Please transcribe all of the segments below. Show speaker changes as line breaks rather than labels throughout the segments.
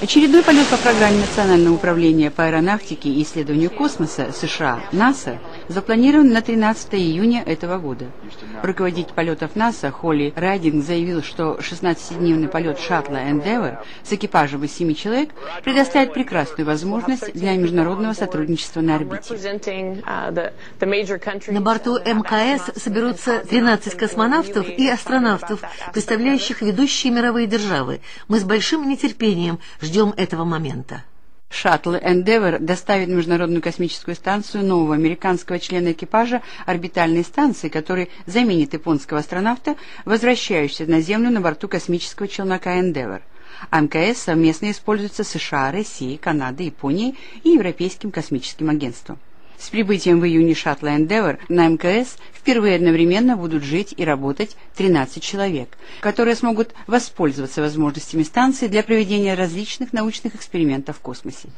Очередной полет по программе Национального управления по аэронавтике и исследованию космоса США НАСА запланирован на 13 июня этого года. Руководитель полетов НАСА Холли Райдинг заявил, что 16-дневный полет шаттла Endeavour с экипажем из 7 человек предоставит прекрасную возможность для международного сотрудничества на орбите.
На борту МКС соберутся 13 космонавтов и астронавтов, представляющих ведущие мировые державы. Мы с большим нетерпением ждем этого момента.
Шаттл Endeavour доставит на Международную космическую станцию нового американского члена экипажа орбитальной станции, который заменит японского астронавта, возвращающегося на Землю на борту космического челнока Endeavour. АМКС совместно используется США, Россией, Канадой, Японией и Европейским космическим агентством. С прибытием в июне шаттла Endeavour на МКС впервые одновременно будут жить и работать 13 человек, которые смогут воспользоваться возможностями станции для проведения различных научных экспериментов в космосе.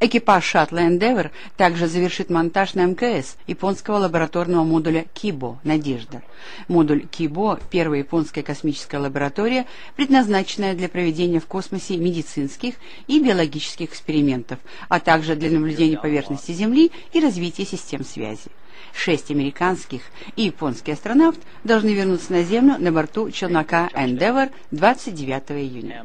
Экипаж шаттла Endeavour также завершит монтаж на МКС японского лабораторного модуля Кибо «Надежда». Модуль Кибо – первая японская космическая лаборатория, предназначенная для проведения в космосе медицинских и биологических экспериментов, а также для наблюдения поверхности Земли и развития систем связи. Шесть американских и японский астронавт должны вернуться на Землю на борту челнока Endeavour 29 июня.